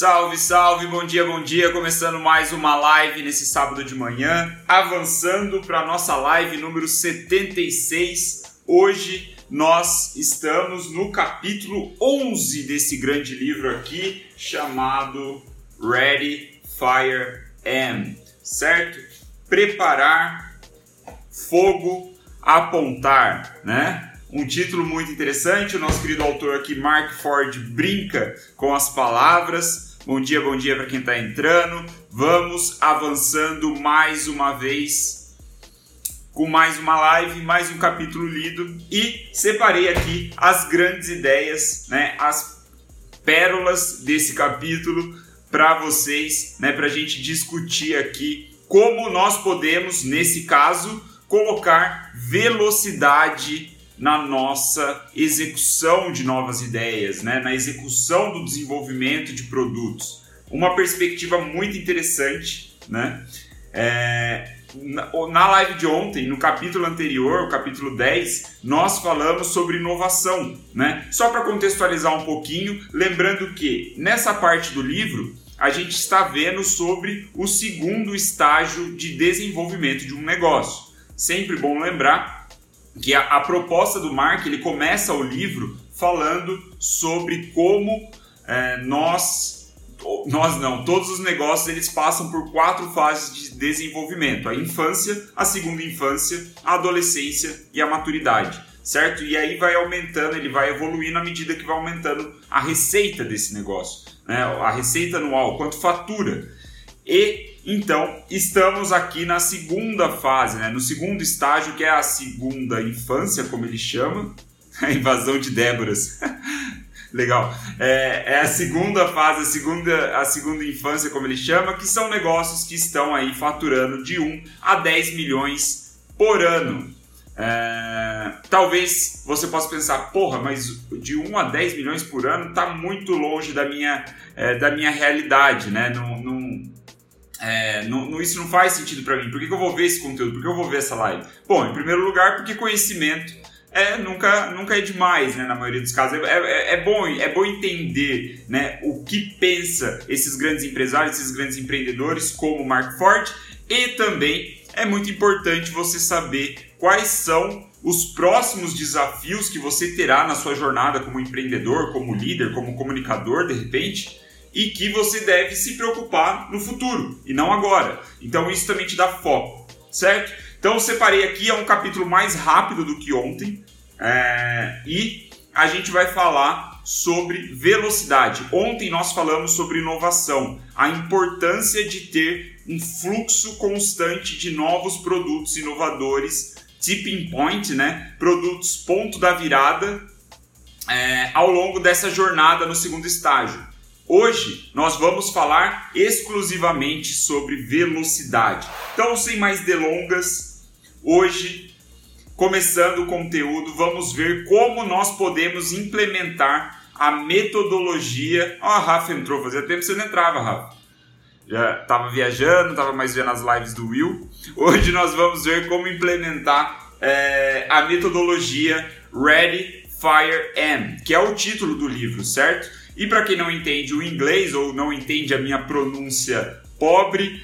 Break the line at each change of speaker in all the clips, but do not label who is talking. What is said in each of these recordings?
Salve, salve, bom dia, bom dia. Começando mais uma live nesse sábado de manhã, avançando para a nossa live número 76. Hoje nós estamos no capítulo 11 desse grande livro aqui, chamado Ready, Fire, Am, certo? Preparar, fogo, apontar, né? Um título muito interessante, o nosso querido autor aqui, Mark Ford, brinca com as palavras. Bom dia, bom dia para quem está entrando. Vamos avançando mais uma vez com mais uma live, mais um capítulo lido e separei aqui as grandes ideias, né, as pérolas desse capítulo para vocês, né, para a gente discutir aqui como nós podemos, nesse caso, colocar velocidade na nossa execução de novas ideias, né? na execução do desenvolvimento de produtos. Uma perspectiva muito interessante. Né? É, na live de ontem, no capítulo anterior, o capítulo 10, nós falamos sobre inovação. Né? Só para contextualizar um pouquinho, lembrando que nessa parte do livro a gente está vendo sobre o segundo estágio de desenvolvimento de um negócio. Sempre bom lembrar que a, a, proposta do Mark ele começa o livro falando sobre como é, nós nós não, todos os negócios eles passam por quatro fases de desenvolvimento: a infância, a segunda infância, a adolescência e a maturidade, certo? E aí vai aumentando, ele vai evoluindo à medida que vai aumentando a receita desse negócio, né? A receita anual, quanto fatura. E então, estamos aqui na segunda fase, né? no segundo estágio, que é a segunda infância, como ele chama, a invasão de Déboras. Legal. É, é, a segunda fase, a segunda, a segunda infância, como ele chama, que são negócios que estão aí faturando de 1 a 10 milhões por ano. É, talvez você possa pensar, porra, mas de 1 a 10 milhões por ano está muito longe da minha, é, da minha realidade, né? Não, não, é, não, não, isso não faz sentido para mim. Por que, que, eu vou ver esse conteúdo? Por que eu vou ver essa live? Bom, em primeiro lugar, porque conhecimento é, nunca, nunca é demais, né, na maioria dos casos. É, é, é, bom, é bom entender né, o que pensa esses grandes empresários, esses grandes empreendedores, como o Mark Ford, e também é muito importante você saber quais são os próximos desafios que você terá na sua jornada como empreendedor, como líder, como comunicador, de repente, e que você deve se preocupar no futuro e não agora. Então isso também te dá foco, certo? Então eu separei aqui, é um capítulo mais rápido do que ontem é, e a gente vai falar sobre velocidade. Ontem nós falamos sobre inovação, a importância de ter um fluxo constante de novos produtos inovadores, tipping point, né? Produtos ponto da virada é, ao longo dessa jornada no segundo estágio. Hoje nós vamos falar exclusivamente sobre velocidade. Então, sem mais delongas, hoje, começando o conteúdo, vamos ver como nós podemos implementar a metodologia. Ó, oh, a Rafa entrou, fazia tempo que você não entrava, Rafa. Já estava viajando, estava mais vendo as lives do Will. Hoje nós vamos ver como implementar é, a metodologia Ready, Fire, Am, que é o título do livro, certo? E para quem não entende o inglês ou não entende a minha pronúncia pobre,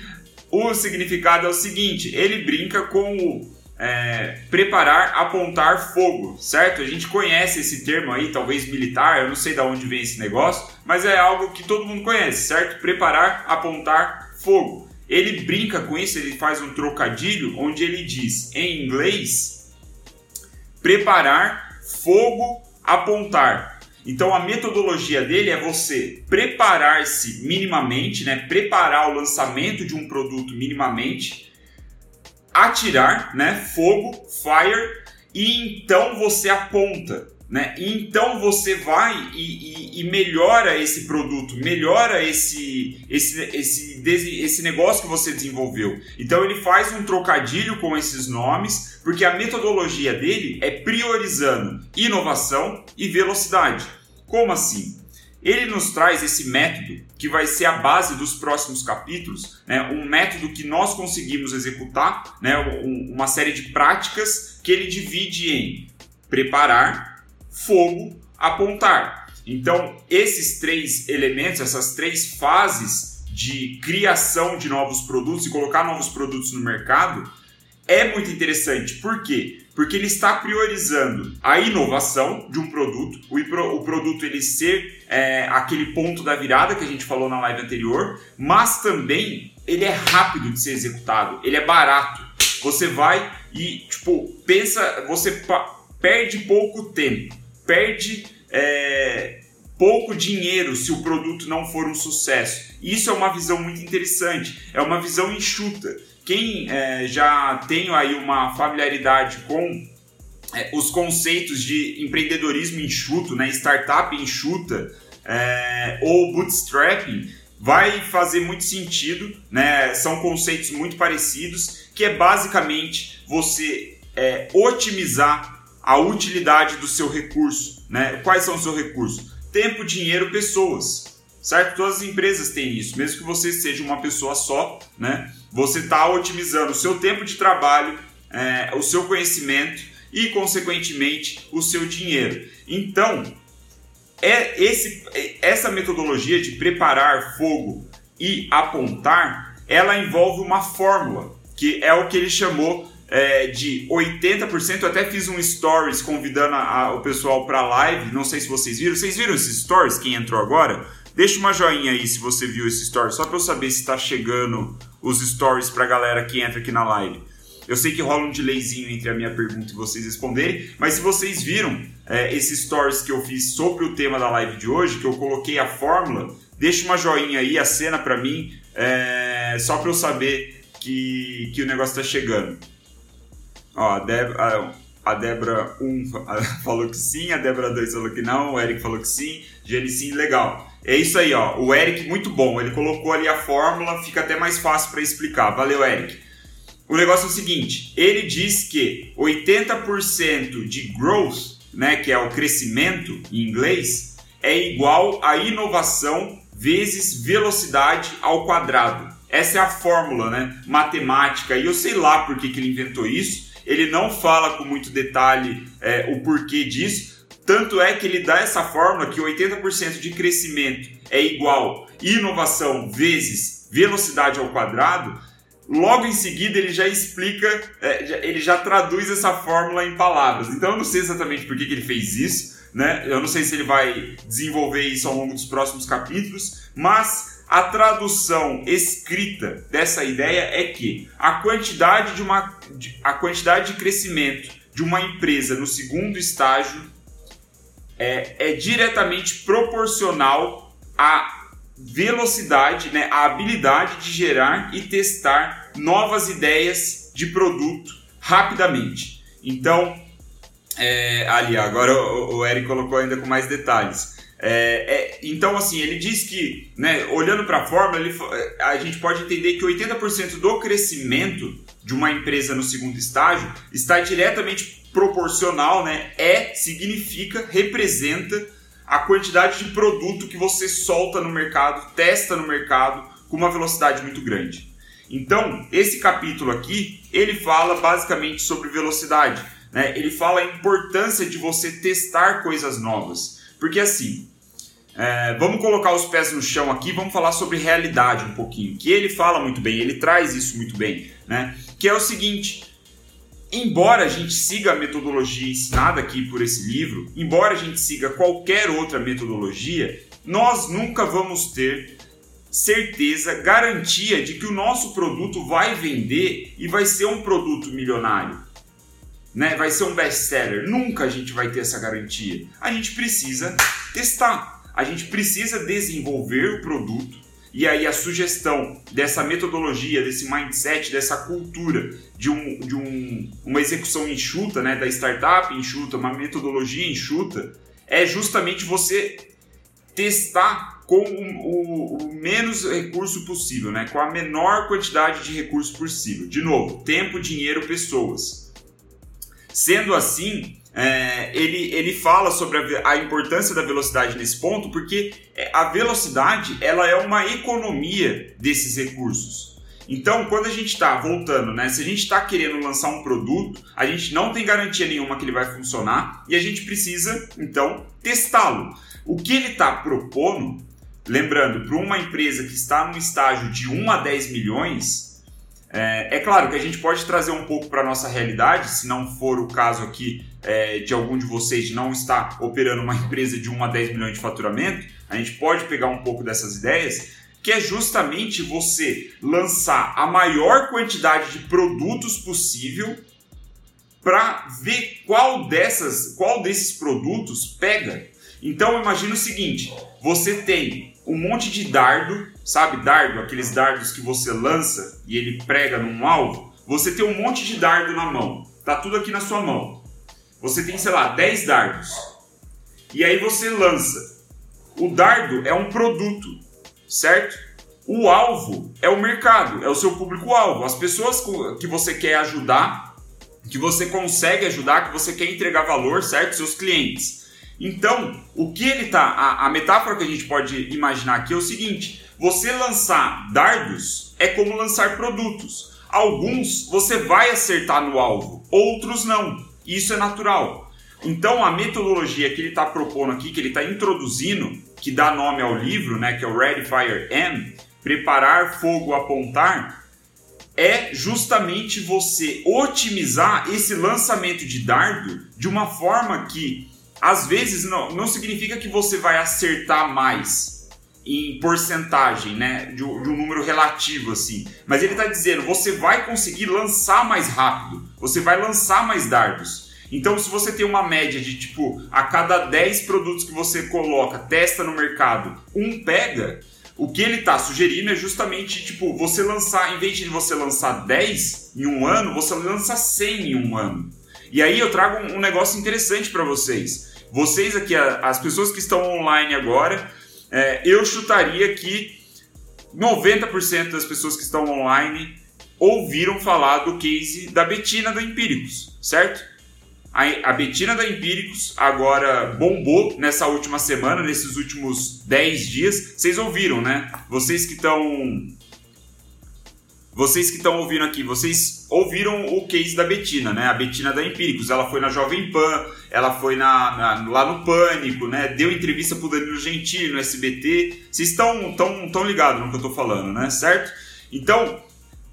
o significado é o seguinte: ele brinca com o é, preparar, apontar fogo, certo? A gente conhece esse termo aí, talvez militar, eu não sei de onde vem esse negócio, mas é algo que todo mundo conhece, certo? Preparar, apontar fogo. Ele brinca com isso, ele faz um trocadilho onde ele diz em inglês preparar, fogo, apontar. Então a metodologia dele é você preparar-se minimamente, né? preparar o lançamento de um produto minimamente, atirar, né? fogo, fire, e então você aponta. Né? E então você vai e, e, e, melhora esse produto, melhora esse, esse, esse, esse negócio que você desenvolveu. Então ele faz um trocadilho com esses nomes, porque a metodologia dele é priorizando inovação e velocidade. Como assim? Ele nos traz esse método que vai ser a base dos próximos capítulos, né? um método que nós conseguimos executar, né? uma série de práticas que ele divide em preparar, fogo, apontar. Então, esses três elementos, essas três fases de criação de novos produtos e colocar novos produtos no mercado é muito interessante. Por quê? Porque ele está priorizando a inovação de um produto, o, o produto ele ser é, aquele ponto da virada que a gente falou na live anterior, mas também ele é rápido de ser executado, ele é barato. Você vai e, tipo, pensa, você perde pouco tempo, perde é, pouco dinheiro se o produto não for um sucesso. Isso é uma visão muito interessante, é uma visão enxuta. Quem é, já tem aí uma familiaridade com é, os conceitos de empreendedorismo enxuto, né, startup enxuta é, ou bootstrapping, vai fazer muito sentido, né? São conceitos muito parecidos, que é basicamente você é, otimizar a utilidade do seu recurso, né? Quais são os seus recursos? Tempo, dinheiro, pessoas, certo? Todas as empresas têm isso, mesmo que você seja uma pessoa só, né? Você está otimizando o seu tempo de trabalho, é, o seu conhecimento e, consequentemente, o seu dinheiro. Então, é esse, essa metodologia de preparar fogo e apontar, ela envolve uma fórmula, que é o que ele chamou é, de 80%. Eu até fiz um stories convidando a, a, o pessoal para live. Não sei se vocês viram. Vocês viram esses stories? Quem entrou agora? Deixa uma joinha aí se você viu esse story, só para eu saber se está chegando os stories para a galera que entra aqui na live. Eu sei que rola um delayzinho entre a minha pergunta e vocês responderem, mas se vocês viram é, esses stories que eu fiz sobre o tema da live de hoje, que eu coloquei a fórmula, deixa uma joinha aí, a cena para mim, é, só para eu saber que, que o negócio está chegando. Ó, a, a, Débora 1 falou que sim, a Débora 2 falou que não, o Eric falou que sim, Jenny sim, legal. É isso aí, ó. O Eric, muito bom. Ele colocou ali a fórmula, fica até mais fácil para explicar. Valeu, Eric. O negócio é o seguinte: ele diz que 80% de growth, né, que é o crescimento em inglês, é igual a inovação vezes velocidade ao quadrado. Essa é a fórmula né, matemática, e eu sei lá por que, que ele inventou isso. Ele não fala com muito detalhe é, o porquê disso, tanto é que ele dá essa fórmula que 80% de crescimento é igual inovação vezes velocidade ao quadrado, Logo em seguida, ele já explica, é, ele já traduz essa fórmula em palavras. Então, eu não sei exatamente por que, ele fez isso, né? Eu não sei se ele vai desenvolver isso ao longo dos próximos capítulos, mas a tradução escrita dessa ideia é que a quantidade de uma a quantidade de crescimento de uma empresa no segundo estágio é, é diretamente proporcional à velocidade, né, a habilidade de gerar e testar novas ideias de produto rapidamente. Então, é, ali agora o, o Eric colocou ainda com mais detalhes. É, é, então, assim, ele diz que, né, olhando para a fórmula, ele, a gente pode entender que 80% do crescimento de uma empresa no segundo estágio está diretamente proporcional, né, é, significa, representa a quantidade de produto que você solta no mercado, testa no mercado com uma velocidade muito grande. Então, esse capítulo aqui, ele fala basicamente sobre velocidade. Né? Ele fala a importância de você testar coisas novas. Porque assim, é, vamos colocar os pés no chão aqui, vamos falar sobre realidade um pouquinho. Que ele fala muito bem, ele traz isso muito bem. Né? Que é o seguinte, embora a gente siga a metodologia ensinada aqui por esse livro, embora a gente siga qualquer outra metodologia, nós nunca vamos ter certeza, garantia de que o nosso produto vai vender e vai ser um produto milionário. Né? Vai ser um best-seller. Nunca a gente vai ter essa garantia. A gente precisa testar. A gente precisa desenvolver o produto e aí a sugestão dessa metodologia, desse mindset, dessa cultura de, um, de um, uma execução enxuta, né, da startup enxuta, uma metodologia enxuta, é justamente você testar com o, o, o, menos recurso possível, né? com a menor quantidade de recurso possível. De novo, tempo, dinheiro, pessoas. Sendo assim, é, ele, ele fala sobre a, a, importância da velocidade nesse ponto, porque é, a velocidade ela é uma economia desses recursos. Então, quando a gente está voltando, né? Se a gente está querendo lançar um produto, a gente não tem garantia nenhuma que ele vai funcionar e a gente precisa, então, testá-lo. O que ele está propondo, lembrando, para uma empresa que está no estágio de 1 a 10 milhões, é, é claro que a gente pode trazer um pouco para a nossa realidade, se não for o caso aqui é, de algum de vocês não estar operando uma empresa de 1 a 10 milhões de faturamento, a gente pode pegar um pouco dessas ideias, que é justamente você lançar a maior quantidade de produtos possível para ver qual dessas, qual desses produtos pega. Então imagina o seguinte: você tem um monte de dardo, sabe, dardo, aqueles dardos que você lança e ele prega num alvo. Você tem um monte de dardo na mão, tá tudo aqui na sua mão. Você tem, sei lá, 10 dardos. E aí você lança. O dardo é um produto, certo? O alvo é o mercado, é o seu público-alvo, as pessoas que você quer ajudar, que você consegue ajudar, que você quer entregar valor, certo? Seus clientes. Então, o que ele tá. A, a metáfora que a gente pode imaginar aqui é o seguinte: você lançar dardos é como lançar produtos. Alguns você vai acertar no alvo, outros não. Isso é natural. Então, a metodologia que ele está propondo aqui, que ele está introduzindo, que dá nome ao livro, né, que é o Ready Fire M, preparar fogo apontar, é justamente você otimizar esse lançamento de dardo de uma forma que às vezes não, não significa que você vai acertar mais em porcentagem, né? De, de um número relativo, assim. Mas ele está dizendo, você vai conseguir lançar mais rápido, você vai lançar mais dardos. Então, se você tem uma média de tipo, a cada 10 produtos que você coloca, testa no mercado, um pega, o que ele está sugerindo é justamente, tipo, você lançar, em vez de você lançar 10 em um ano, você lança 100 em um ano. E aí eu trago um negócio interessante para vocês. Vocês aqui, as pessoas que estão online agora, é, eu chutaria que 90% das pessoas que estão online ouviram falar do case da Betina da Empíricos, certo? A, a Betina da Empíricos agora bombou nessa última semana, nesses últimos 10 dias. Vocês ouviram, né? Vocês que estão vocês que estão ouvindo aqui, vocês ouviram o case da Betina, né? A Betina da Empíricos, ela foi na Jovem Pan, ela foi na, na, lá no Pânico, né? Deu entrevista pro Danilo Gentili no SBT. Vocês estão tão, tão ligados no que eu tô falando, né? Certo? Então,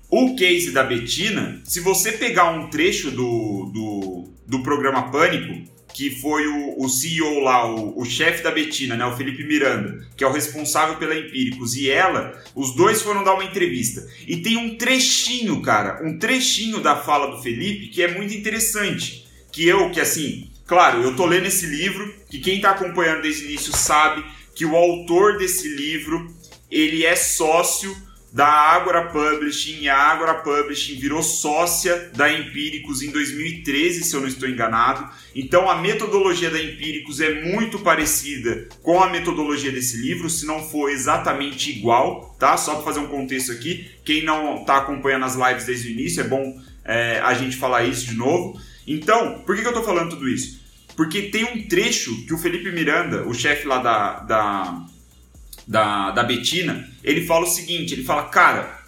o case da Betina, se você pegar um trecho do, do, do programa Pânico, que foi o, o CEO lá, o, o chefe da Betina, né, o Felipe Miranda, que é o responsável pela Empíricos, e ela, os dois foram dar uma entrevista. E tem um trechinho, cara, um trechinho da fala do Felipe que é muito interessante. Que eu, que assim, claro, eu tô lendo esse livro, que quem tá acompanhando desde o início sabe que o autor desse livro, ele é sócio da Agora Publishing e a Agora Publishing virou sócia da Empíricos em 2013, se eu não estou enganado. Então a metodologia da Empíricos é muito parecida com a metodologia desse livro, se não for exatamente igual, tá? Só para fazer um contexto aqui, quem não está acompanhando as lives desde o início, é bom é, a gente falar isso de novo. Então, por que, que eu estou falando tudo isso? Porque tem um trecho que o Felipe Miranda, o chefe lá da, da da, da Betina, ele fala o seguinte: ele fala, cara,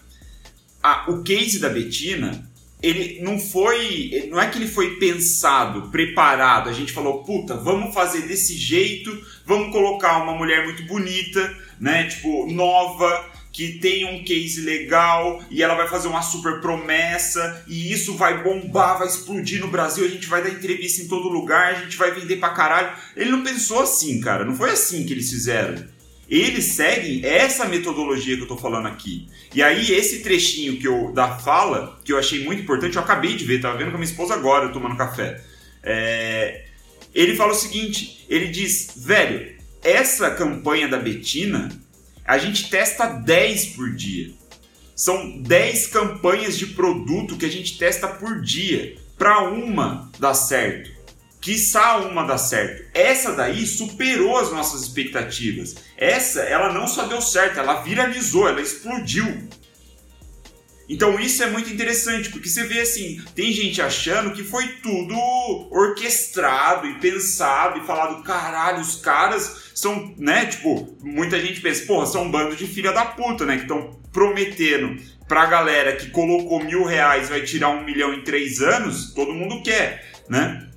a, o case da Betina, ele não foi. Não é que ele foi pensado, preparado. A gente falou, puta, vamos fazer desse jeito, vamos colocar uma mulher muito bonita, né? Tipo, nova, que tem um case legal e ela vai fazer uma super promessa e isso vai bombar, vai explodir no Brasil, a gente vai dar entrevista em todo lugar, a gente vai vender pra caralho. Ele não pensou assim, cara, não foi assim que eles fizeram. Eles seguem essa metodologia que eu tô falando aqui. E aí, esse trechinho que eu, da fala, que eu achei muito importante, eu acabei de ver, tava vendo com a minha esposa agora, tomando café. É, ele fala o seguinte: ele diz, velho, essa campanha da Betina, a gente testa 10 por dia. São 10 campanhas de produto que a gente testa por dia. Para uma dar certo quiçá uma dá certo. Essa daí superou as nossas expectativas. Essa, ela não só deu certo, ela viralizou, ela explodiu. Então isso é muito interessante, porque você vê assim, tem gente achando que foi tudo orquestrado e pensado e falado, caralho, os caras são, né, tipo, muita gente pensa, porra, são um bando de filha da puta, né, que estão prometendo pra galera que colocou mil reais vai tirar um milhão em três anos, todo mundo quer, né?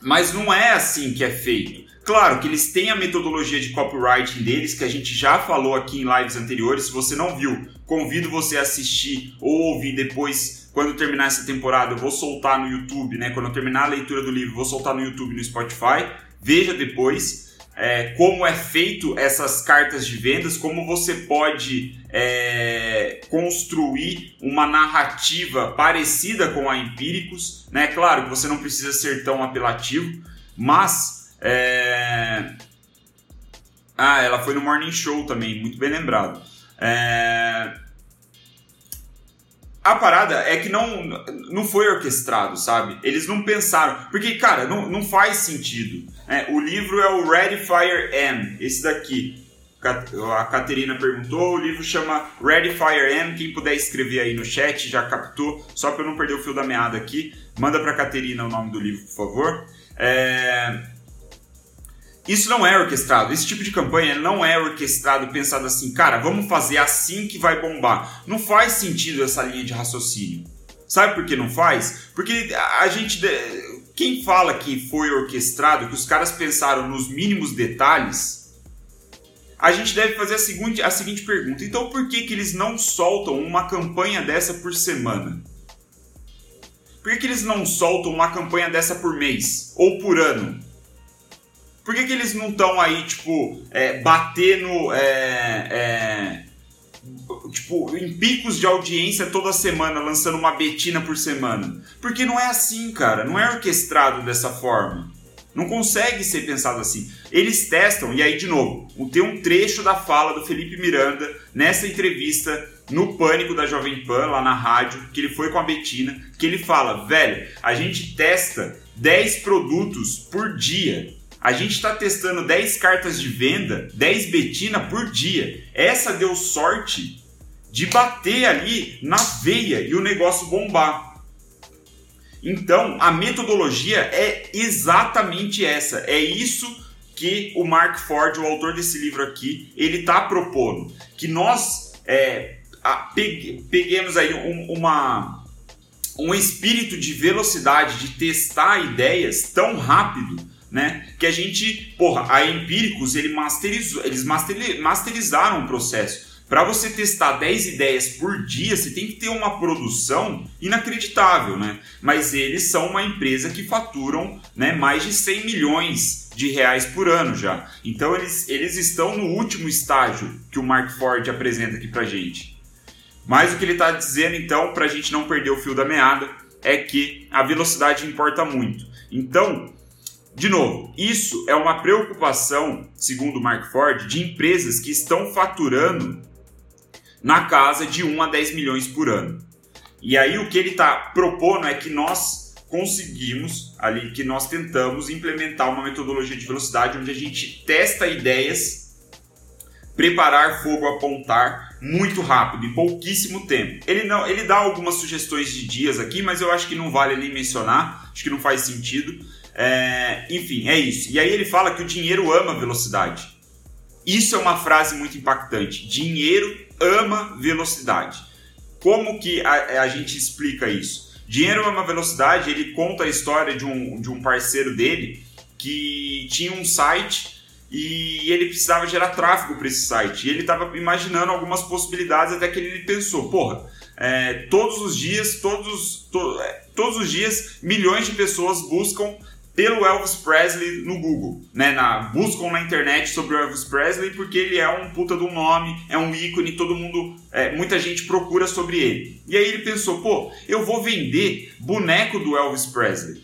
Mas não é assim que é feito. Claro que eles têm a metodologia de copywriting deles, que a gente já falou aqui em lives anteriores. Se você não viu, convido você a assistir ou ouvir depois, quando terminar essa temporada. Eu vou soltar no YouTube, né? Quando eu terminar a leitura do livro, vou soltar no YouTube no Spotify. Veja depois é, como é feito essas cartas de vendas, como você pode é, construir uma narrativa parecida com a Empíricos. Né? Claro que você não precisa ser tão apelativo, mas é... Ah, ela foi no Morning Show também, muito bem lembrado. É... A parada é que não, não foi orquestrado, sabe? Eles não pensaram. Porque, cara, não, não faz sentido. É, o livro é o Ready Fire M, esse daqui. A Caterina perguntou, o livro chama Ready Fire M. Quem puder escrever aí no chat já captou, só para eu não perder o fio da meada aqui. Manda para Caterina o nome do livro, por favor. É... Isso não é orquestrado. Esse tipo de campanha não é orquestrado pensado assim, cara, vamos fazer assim que vai bombar. Não faz sentido essa linha de raciocínio. Sabe por que não faz? Porque a gente. Quem fala que foi orquestrado, que os caras pensaram nos mínimos detalhes, a gente deve fazer a seguinte, a seguinte pergunta: então por que, que eles não soltam uma campanha dessa por semana? Por que, que eles não soltam uma campanha dessa por mês? Ou por ano? Por que, que eles não estão aí, tipo, é, batendo. É, é, tipo, em picos de audiência toda semana, lançando uma betina por semana? Porque não é assim, cara. Não é orquestrado dessa forma. Não consegue ser pensado assim. Eles testam, e aí, de novo, tem um trecho da fala do Felipe Miranda nessa entrevista no Pânico da Jovem Pan, lá na rádio, que ele foi com a Betina, que ele fala: velho, a gente testa 10 produtos por dia. A gente está testando 10 cartas de venda, 10 betina por dia. Essa deu sorte de bater ali na veia e o negócio bombar. Então, a metodologia é exatamente essa. É isso que o Mark Ford, o autor desse livro aqui, ele está propondo. Que nós é, peguemos aí um, uma, um espírito de velocidade, de testar ideias tão rápido né? Que a gente, porra, a Empíricos, ele masterizou, eles masterizaram o processo. Para você testar 10 ideias por dia, você tem que ter uma produção inacreditável, né? Mas eles são uma empresa que faturam né, mais de 100 milhões de reais por ano já. Então eles, eles estão no último estágio que o Mark Ford apresenta aqui pra gente. Mas o que ele está dizendo, então, para a gente não perder o fio da meada, é que a velocidade importa muito. Então, de novo, isso é uma preocupação, segundo Mark Ford, de empresas que estão faturando na casa de 1 a 10 milhões por ano. E aí o que ele está propondo é que nós conseguimos ali, que nós tentamos implementar uma metodologia de velocidade onde a gente testa ideias, preparar fogo, apontar muito rápido, em pouquíssimo tempo. Ele não, ele dá algumas sugestões de dias aqui, mas eu acho que não vale nem mencionar, acho que não faz sentido. É, enfim, é isso. E aí ele fala que o dinheiro ama velocidade. Isso é uma frase muito impactante. Dinheiro ama velocidade. Como que a, a gente explica isso? Dinheiro ama velocidade, ele conta a história de um, de um parceiro dele que tinha um site e ele precisava gerar tráfego para esse site. E ele estava imaginando algumas possibilidades até que ele pensou, porra, é, todos os dias, todos, to, é, todos os dias, milhões de pessoas buscam pelo Elvis Presley no Google, né? Na, buscam na internet sobre o Elvis Presley porque ele é um puta um nome, é um ícone, todo mundo, é, muita gente procura sobre ele. E aí ele pensou, pô, eu vou vender boneco do Elvis Presley.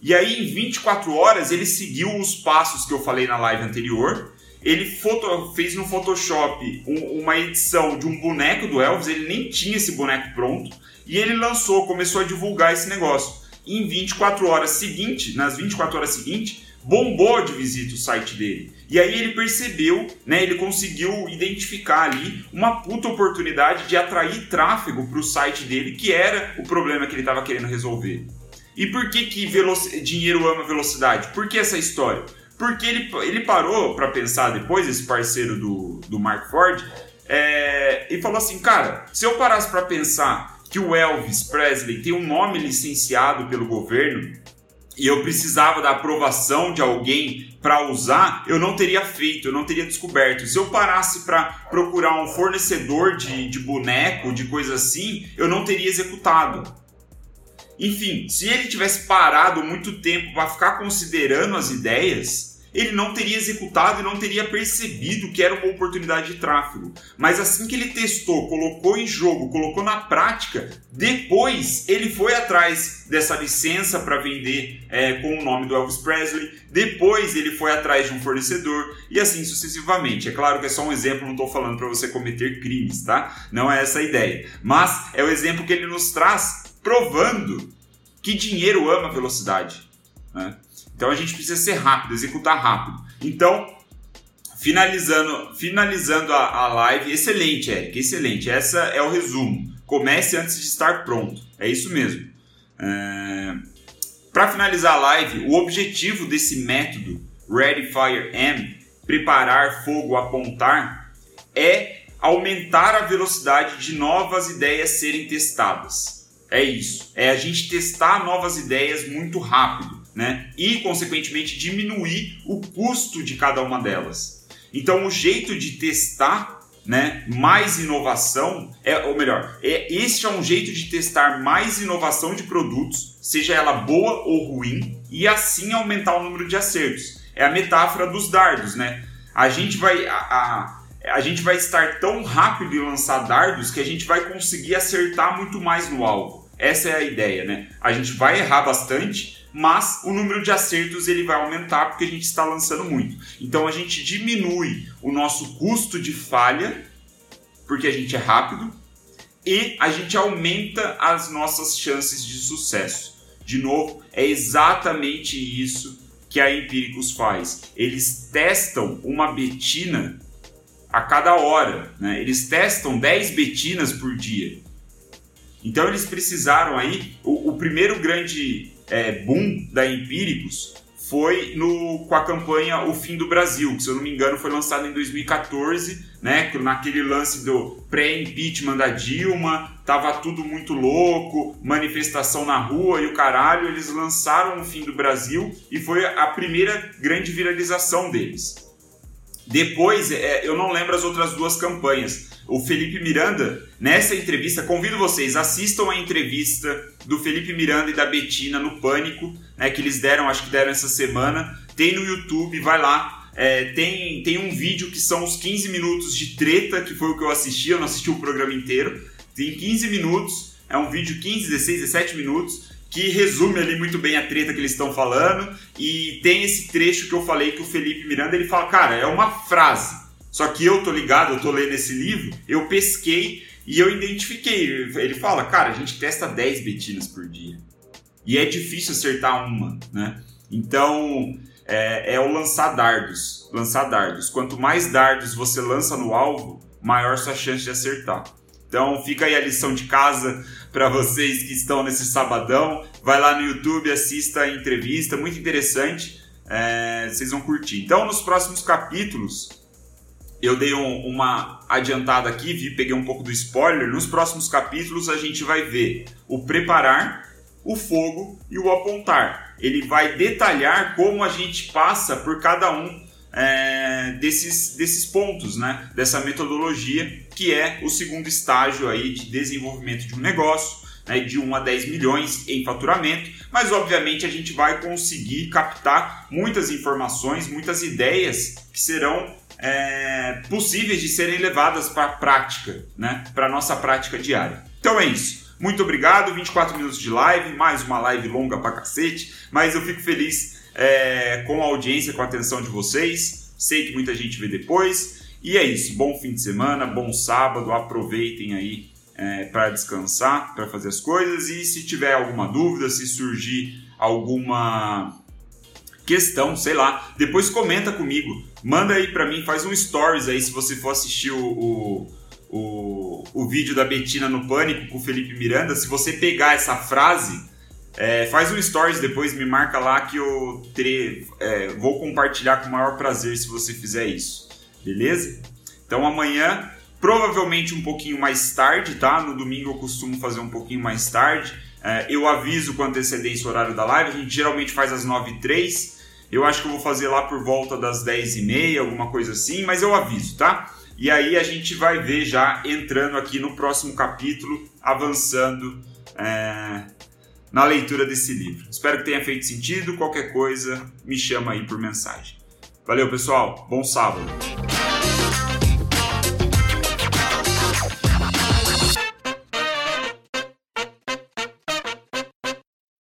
E aí em 24 horas ele seguiu os passos que eu falei na live anterior. Ele foto, fez no Photoshop um, uma edição de um boneco do Elvis, ele nem tinha esse boneco pronto, e ele lançou, começou a divulgar esse negócio em 24 horas seguintes, nas 24 horas seguintes, bombou de visita o site dele. E aí ele percebeu, né, ele conseguiu identificar ali uma puta oportunidade de atrair tráfego para o site dele, que era o problema que ele estava querendo resolver. E por que, que dinheiro ama velocidade? Por que essa história? Porque ele, ele parou para pensar depois, esse parceiro do, do Mark Ford, é, e falou assim, cara, se eu parasse para pensar que o Elvis Presley tem um nome licenciado pelo governo e eu precisava da aprovação de alguém para usar, eu não teria feito, eu não teria descoberto. Se eu parasse para procurar um fornecedor de, de boneco, de coisa assim, eu não teria executado. Enfim, se ele tivesse parado muito tempo para ficar considerando as ideias, ele não teria executado e não teria percebido que era uma oportunidade de tráfego. Mas assim que ele testou, colocou em jogo, colocou na prática, depois ele foi atrás dessa licença para vender é, com o nome do Elvis Presley, depois ele foi atrás de um fornecedor e assim sucessivamente. É claro que é só um exemplo, não estou falando para você cometer crimes, tá? Não é essa a ideia. Mas é o exemplo que ele nos traz provando que dinheiro ama velocidade. Né? Então a gente precisa ser rápido, executar rápido. Então, finalizando, finalizando a, a live, excelente, Eric, excelente. Essa é o resumo. Comece antes de estar pronto. É isso mesmo. É... Para finalizar a live, o objetivo desse método Ready Fire M, preparar fogo, apontar, é aumentar a velocidade de novas ideias serem testadas. É isso. É a gente testar novas ideias muito rápido né? E, consequentemente, diminuir o custo de cada uma delas. Então, o jeito de testar né, mais inovação, é, ou melhor, é, este é um jeito de testar mais inovação de produtos, seja ela boa ou ruim, e assim aumentar o número de acertos. É a metáfora dos dardos, né? A gente vai. A, a, a gente vai estar tão rápido em lançar dardos que a gente vai conseguir acertar muito mais no alvo. Essa é a ideia, né? A gente vai errar bastante, mas o número de acertos ele vai aumentar porque a gente está lançando muito. Então a gente diminui o nosso custo de falha, porque a gente é rápido, e a gente aumenta as nossas chances de sucesso. De novo, é exatamente isso que a Empíricos faz. Eles testam uma betina a cada hora, né? Eles testam 10 betinas por dia. Então eles precisaram aí, o, o primeiro grande é, boom da Empíricos foi no, com a campanha O Fim do Brasil, que se eu não me engano foi lançado em 2014, né, naquele lance do pré-impeachment da Dilma, tava tudo muito louco, manifestação na rua e o caralho, eles lançaram O Fim do Brasil e foi a primeira grande viralização deles. Depois, é, eu não lembro as outras duas campanhas, o Felipe Miranda, nessa entrevista, convido vocês, assistam a entrevista do Felipe Miranda e da Betina no Pânico, né, que eles deram, acho que deram essa semana. Tem no YouTube, vai lá. É, tem, tem um vídeo que são os 15 minutos de treta, que foi o que eu assisti, eu não assisti o programa inteiro. Tem 15 minutos, é um vídeo 15, 16, 17 minutos, que resume ali muito bem a treta que eles estão falando. E tem esse trecho que eu falei que o Felipe Miranda ele fala, cara, é uma frase. Só que eu tô ligado, eu tô lendo esse livro, eu pesquei e eu identifiquei. Ele fala, cara, a gente testa 10 betinas por dia. E é difícil acertar uma, né? Então, é, é, o lançar dardos. Lançar dardos. Quanto mais dardos você lança no alvo, maior sua chance de acertar. Então, fica aí a lição de casa para vocês que estão nesse sabadão. Vai lá no YouTube, assista a entrevista, muito interessante. É, vocês vão curtir. Então, nos próximos capítulos, eu dei um, uma adiantada aqui, vi, peguei um pouco do spoiler. Nos próximos capítulos a gente vai ver o preparar, o fogo e o apontar. Ele vai detalhar como a gente passa por cada um é, desses, desses pontos, né? dessa metodologia, que é o segundo estágio aí de desenvolvimento de um negócio, né? de 1 a 10 milhões em faturamento, mas obviamente a gente vai conseguir captar muitas informações, muitas ideias que serão é, possíveis de serem levadas para a prática, né? para a nossa prática diária. Então é isso. Muito obrigado, 24 minutos de live, mais uma live longa pra cacete, mas eu fico feliz é, com a audiência, com a atenção de vocês. Sei que muita gente vê depois. E é isso. Bom fim de semana, bom sábado. Aproveitem aí é, para descansar, para fazer as coisas. E se tiver alguma dúvida, se surgir alguma questão, sei lá, depois comenta comigo. Manda aí pra mim, faz um stories aí se você for assistir o, o, o, o vídeo da Betina no Pânico com o Felipe Miranda. Se você pegar essa frase, é, faz um stories depois, me marca lá que eu é, vou compartilhar com o maior prazer se você fizer isso. Beleza? Então amanhã, provavelmente um pouquinho mais tarde, tá? No domingo eu costumo fazer um pouquinho mais tarde. É, eu aviso com antecedência o horário da live. A gente geralmente faz às 9h03. Eu acho que eu vou fazer lá por volta das 10h30, alguma coisa assim, mas eu aviso, tá? E aí a gente vai ver já entrando aqui no próximo capítulo, avançando é, na leitura desse livro. Espero que tenha feito sentido. Qualquer coisa, me chama aí por mensagem. Valeu, pessoal. Bom sábado.